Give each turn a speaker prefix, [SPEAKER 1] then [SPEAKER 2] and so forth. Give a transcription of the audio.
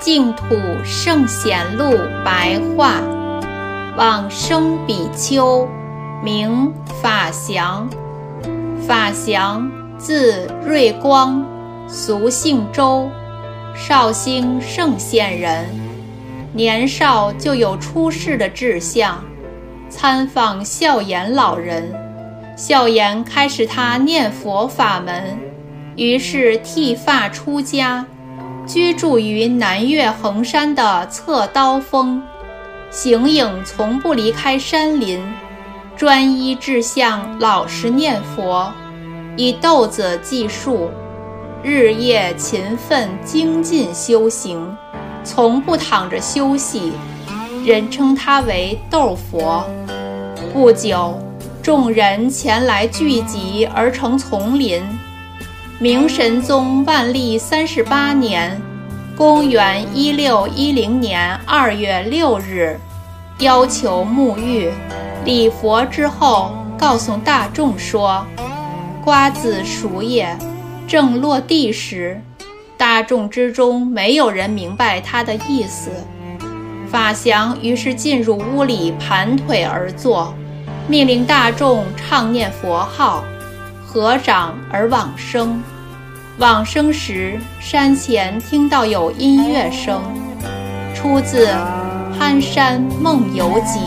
[SPEAKER 1] 净土圣贤录白话，往生比丘，名法祥。法祥字瑞光，俗姓周，绍兴圣县人。年少就有出世的志向，参访孝严老人，孝严开始他念佛法门，于是剃发出家。居住于南岳衡山的侧刀峰，形影从不离开山林，专一志向，老实念佛，以豆子计数，日夜勤奋精进修行，从不躺着休息，人称他为豆佛。不久，众人前来聚集而成丛林。明神宗万历三十八年，公元一六一零年二月六日，要求沐浴、礼佛之后，告诉大众说：“瓜子熟也。”正落地时，大众之中没有人明白他的意思。法祥于是进入屋里，盘腿而坐，命令大众唱念佛号。合掌而往生，往生时山前听到有音乐声，出自《憨山梦游集》。